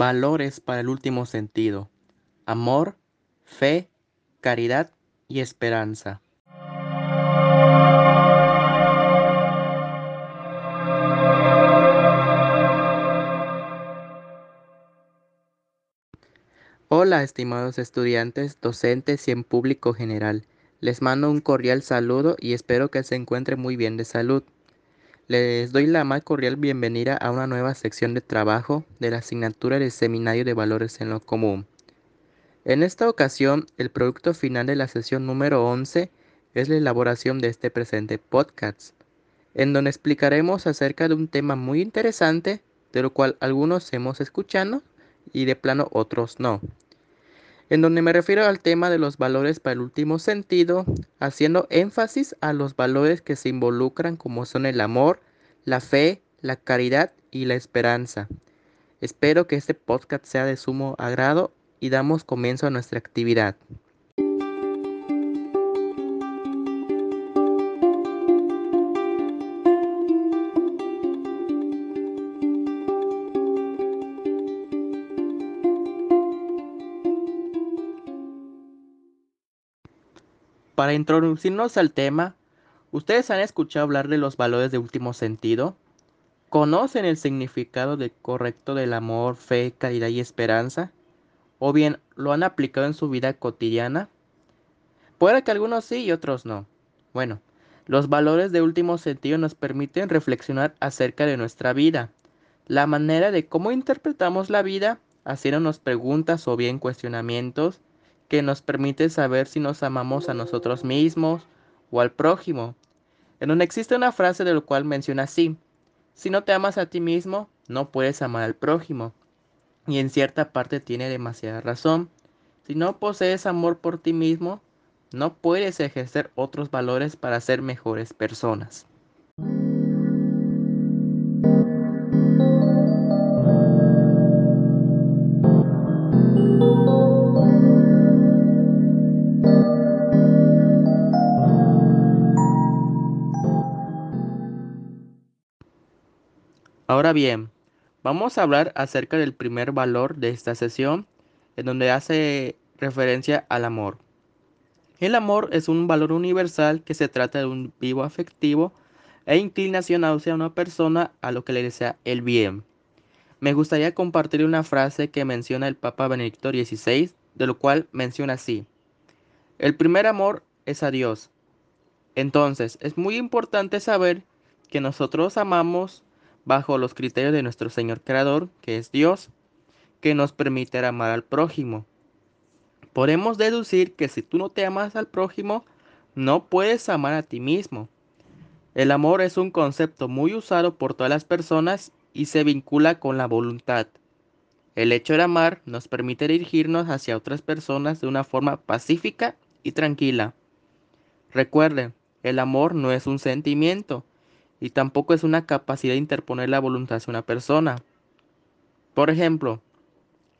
Valores para el último sentido. Amor, fe, caridad y esperanza. Hola estimados estudiantes, docentes y en público general. Les mando un cordial saludo y espero que se encuentren muy bien de salud. Les doy la más cordial bienvenida a una nueva sección de trabajo de la asignatura del Seminario de Valores en lo Común. En esta ocasión, el producto final de la sesión número 11 es la elaboración de este presente podcast, en donde explicaremos acerca de un tema muy interesante, de lo cual algunos hemos escuchado y de plano otros no en donde me refiero al tema de los valores para el último sentido, haciendo énfasis a los valores que se involucran como son el amor, la fe, la caridad y la esperanza. Espero que este podcast sea de sumo agrado y damos comienzo a nuestra actividad. Para introducirnos al tema, ¿ustedes han escuchado hablar de los valores de último sentido? ¿Conocen el significado de correcto del amor, fe, caridad y esperanza? ¿O bien lo han aplicado en su vida cotidiana? Puede que algunos sí y otros no. Bueno, los valores de último sentido nos permiten reflexionar acerca de nuestra vida, la manera de cómo interpretamos la vida, haciéndonos preguntas o bien cuestionamientos que nos permite saber si nos amamos a nosotros mismos o al prójimo. En donde existe una frase de lo cual menciona así, si no te amas a ti mismo, no puedes amar al prójimo. Y en cierta parte tiene demasiada razón. Si no posees amor por ti mismo, no puedes ejercer otros valores para ser mejores personas. Bien, vamos a hablar acerca del primer valor de esta sesión, en donde hace referencia al amor. El amor es un valor universal que se trata de un vivo afectivo e inclinación hacia una persona a lo que le desea el bien. Me gustaría compartir una frase que menciona el Papa Benedicto XVI, de lo cual menciona así. El primer amor es a Dios. Entonces, es muy importante saber que nosotros amamos bajo los criterios de nuestro Señor Creador, que es Dios, que nos permite amar al prójimo. Podemos deducir que si tú no te amas al prójimo, no puedes amar a ti mismo. El amor es un concepto muy usado por todas las personas y se vincula con la voluntad. El hecho de amar nos permite dirigirnos hacia otras personas de una forma pacífica y tranquila. Recuerden, el amor no es un sentimiento, y tampoco es una capacidad de interponer la voluntad hacia una persona. Por ejemplo,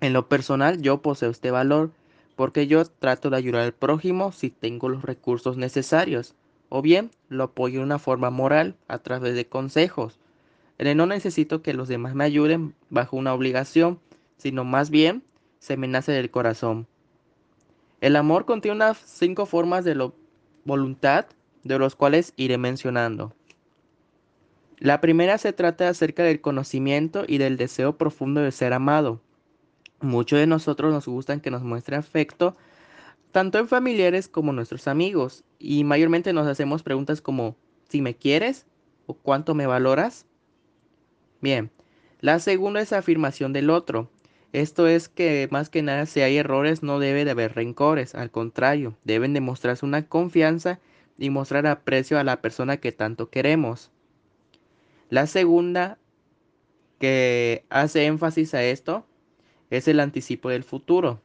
en lo personal yo poseo este valor porque yo trato de ayudar al prójimo si tengo los recursos necesarios, o bien lo apoyo de una forma moral a través de consejos. No necesito que los demás me ayuden bajo una obligación, sino más bien se me nace del corazón. El amor contiene unas cinco formas de la voluntad, de los cuales iré mencionando. La primera se trata acerca del conocimiento y del deseo profundo de ser amado. Muchos de nosotros nos gustan que nos muestre afecto, tanto en familiares como nuestros amigos, y mayormente nos hacemos preguntas como si me quieres o cuánto me valoras. Bien, la segunda es afirmación del otro. Esto es que más que nada si hay errores no debe de haber rencores, al contrario, deben demostrarse una confianza y mostrar aprecio a la persona que tanto queremos. La segunda que hace énfasis a esto es el anticipo del futuro,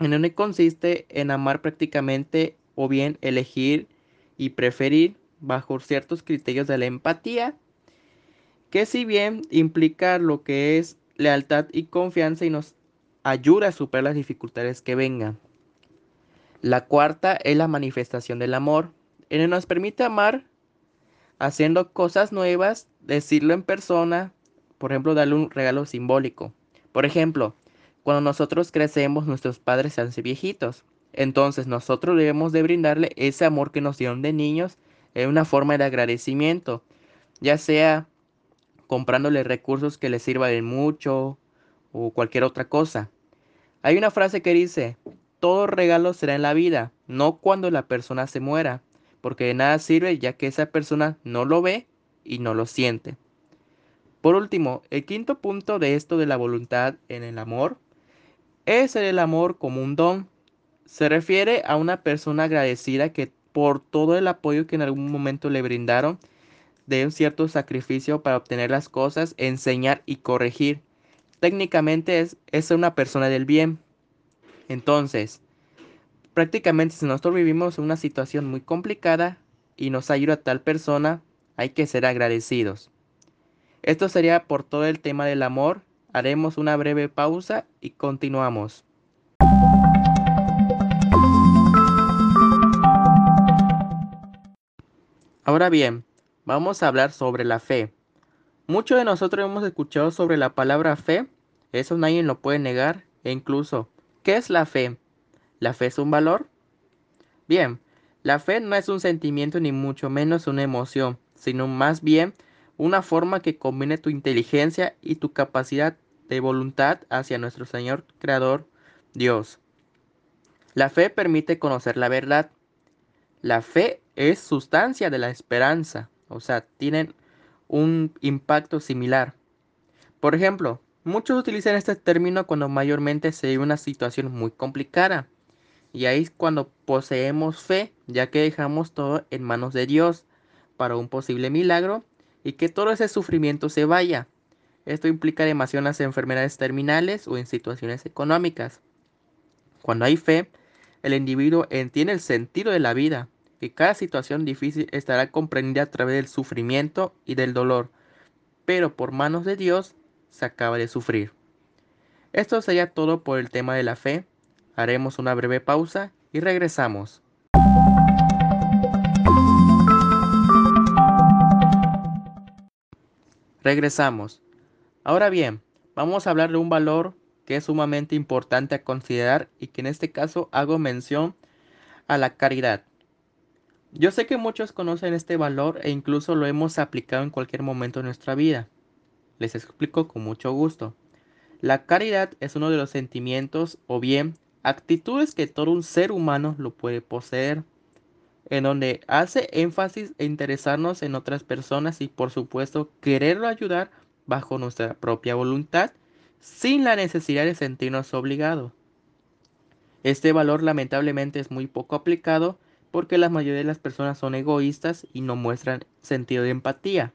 en donde consiste en amar prácticamente o bien elegir y preferir bajo ciertos criterios de la empatía, que si bien implica lo que es lealtad y confianza y nos ayuda a superar las dificultades que vengan. La cuarta es la manifestación del amor, en donde nos permite amar haciendo cosas nuevas, decirlo en persona, por ejemplo, darle un regalo simbólico. Por ejemplo, cuando nosotros crecemos, nuestros padres se hacen viejitos. Entonces nosotros debemos de brindarle ese amor que nos dieron de niños en una forma de agradecimiento, ya sea comprándole recursos que les sirvan de mucho o cualquier otra cosa. Hay una frase que dice, todo regalo será en la vida, no cuando la persona se muera, porque de nada sirve ya que esa persona no lo ve y no lo siente. Por último, el quinto punto de esto de la voluntad en el amor es el amor como un don. Se refiere a una persona agradecida que por todo el apoyo que en algún momento le brindaron, de un cierto sacrificio para obtener las cosas, enseñar y corregir. Técnicamente es, es una persona del bien. Entonces, prácticamente si nosotros vivimos una situación muy complicada y nos ayuda tal persona, hay que ser agradecidos. Esto sería por todo el tema del amor. Haremos una breve pausa y continuamos. Ahora bien, vamos a hablar sobre la fe. Muchos de nosotros hemos escuchado sobre la palabra fe, eso nadie lo puede negar, e incluso, ¿qué es la fe? ¿La fe es un valor? Bien, la fe no es un sentimiento ni mucho menos una emoción, sino más bien una forma que combine tu inteligencia y tu capacidad de voluntad hacia nuestro Señor Creador Dios. La fe permite conocer la verdad. La fe es sustancia de la esperanza, o sea, tienen un impacto similar. Por ejemplo, muchos utilizan este término cuando mayormente se vive una situación muy complicada. Y ahí es cuando poseemos fe, ya que dejamos todo en manos de Dios para un posible milagro y que todo ese sufrimiento se vaya. Esto implica demasiado en las enfermedades terminales o en situaciones económicas. Cuando hay fe, el individuo entiende el sentido de la vida que cada situación difícil estará comprendida a través del sufrimiento y del dolor, pero por manos de Dios se acaba de sufrir. Esto sería todo por el tema de la fe. Haremos una breve pausa y regresamos. Regresamos. Ahora bien, vamos a hablar de un valor que es sumamente importante a considerar y que en este caso hago mención a la caridad. Yo sé que muchos conocen este valor e incluso lo hemos aplicado en cualquier momento de nuestra vida. Les explico con mucho gusto. La caridad es uno de los sentimientos o bien actitudes que todo un ser humano lo puede poseer, en donde hace énfasis en interesarnos en otras personas y por supuesto quererlo ayudar bajo nuestra propia voluntad sin la necesidad de sentirnos obligados. Este valor lamentablemente es muy poco aplicado porque la mayoría de las personas son egoístas y no muestran sentido de empatía.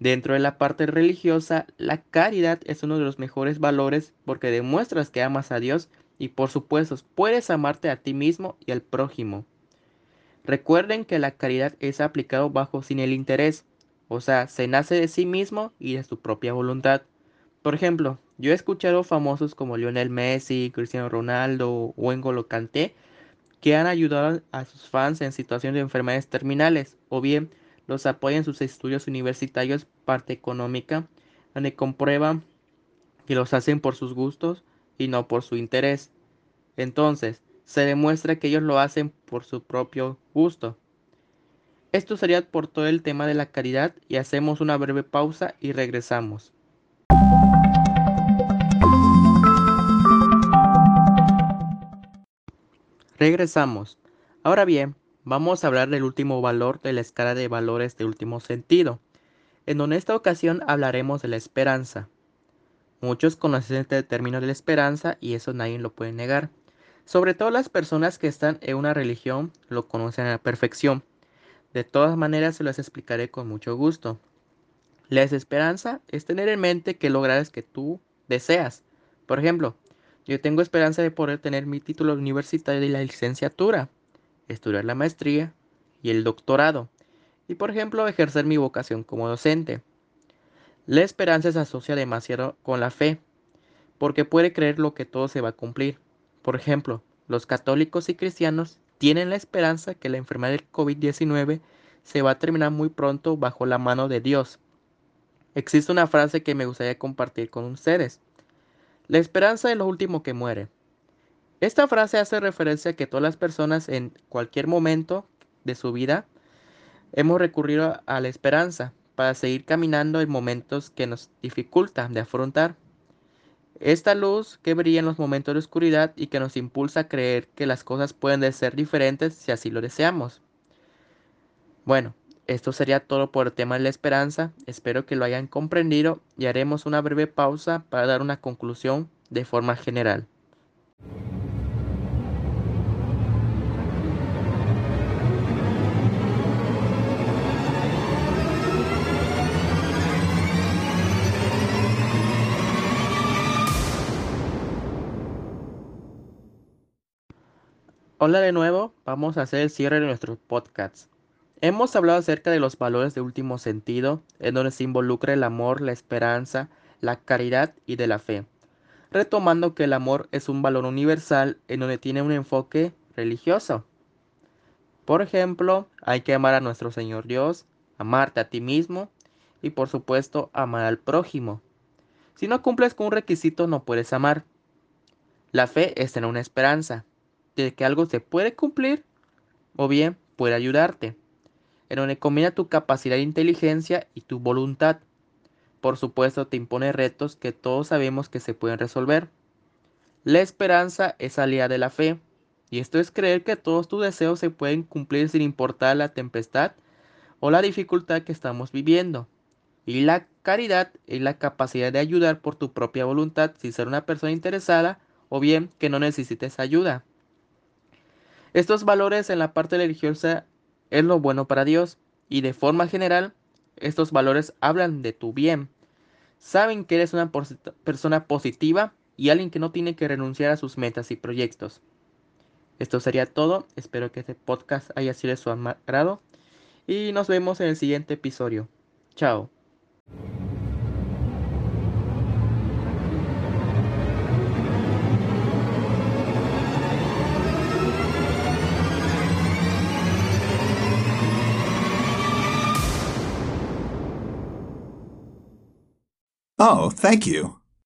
Dentro de la parte religiosa, la caridad es uno de los mejores valores porque demuestras que amas a Dios y por supuesto puedes amarte a ti mismo y al prójimo. Recuerden que la caridad es aplicado bajo sin el interés, o sea, se nace de sí mismo y de su propia voluntad. Por ejemplo, yo he escuchado famosos como Lionel Messi, Cristiano Ronaldo o N'Golo Kanté que han ayudado a sus fans en situaciones de enfermedades terminales o bien los apoyan en sus estudios universitarios parte económica, donde comprueban que los hacen por sus gustos y no por su interés. Entonces, se demuestra que ellos lo hacen por su propio gusto. Esto sería por todo el tema de la caridad y hacemos una breve pausa y regresamos. Regresamos. Ahora bien, vamos a hablar del último valor de la escala de valores de último sentido, en esta ocasión hablaremos de la esperanza. Muchos conocen este término de la esperanza y eso nadie lo puede negar. Sobre todo las personas que están en una religión lo conocen a la perfección. De todas maneras se las explicaré con mucho gusto. La esperanza es tener en mente que lograrás que tú deseas. Por ejemplo, yo tengo esperanza de poder tener mi título universitario de la licenciatura, estudiar la maestría y el doctorado, y por ejemplo ejercer mi vocación como docente. La esperanza se asocia demasiado con la fe, porque puede creer lo que todo se va a cumplir. Por ejemplo, los católicos y cristianos tienen la esperanza que la enfermedad del COVID-19 se va a terminar muy pronto bajo la mano de Dios. Existe una frase que me gustaría compartir con ustedes. La esperanza es lo último que muere. Esta frase hace referencia a que todas las personas en cualquier momento de su vida hemos recurrido a la esperanza para seguir caminando en momentos que nos dificultan de afrontar. Esta luz que brilla en los momentos de oscuridad y que nos impulsa a creer que las cosas pueden ser diferentes si así lo deseamos. Bueno, esto sería todo por el tema de la esperanza. Espero que lo hayan comprendido y haremos una breve pausa para dar una conclusión de forma general. Hola de nuevo, vamos a hacer el cierre de nuestros podcasts. Hemos hablado acerca de los valores de último sentido, en donde se involucra el amor, la esperanza, la caridad y de la fe, retomando que el amor es un valor universal en donde tiene un enfoque religioso. Por ejemplo, hay que amar a nuestro Señor Dios, amarte a ti mismo y por supuesto amar al prójimo. Si no cumples con un requisito no puedes amar. La fe es tener una esperanza, de que algo se puede cumplir o bien puede ayudarte, en donde combina tu capacidad de inteligencia y tu voluntad. Por supuesto, te impone retos que todos sabemos que se pueden resolver. La esperanza es aliada de la fe, y esto es creer que todos tus deseos se pueden cumplir sin importar la tempestad o la dificultad que estamos viviendo. Y la caridad es la capacidad de ayudar por tu propia voluntad sin ser una persona interesada o bien que no necesites ayuda. Estos valores en la parte religiosa es lo bueno para Dios y de forma general estos valores hablan de tu bien. Saben que eres una persona positiva y alguien que no tiene que renunciar a sus metas y proyectos. Esto sería todo. Espero que este podcast haya sido de su agrado y nos vemos en el siguiente episodio. Chao. Oh, thank you.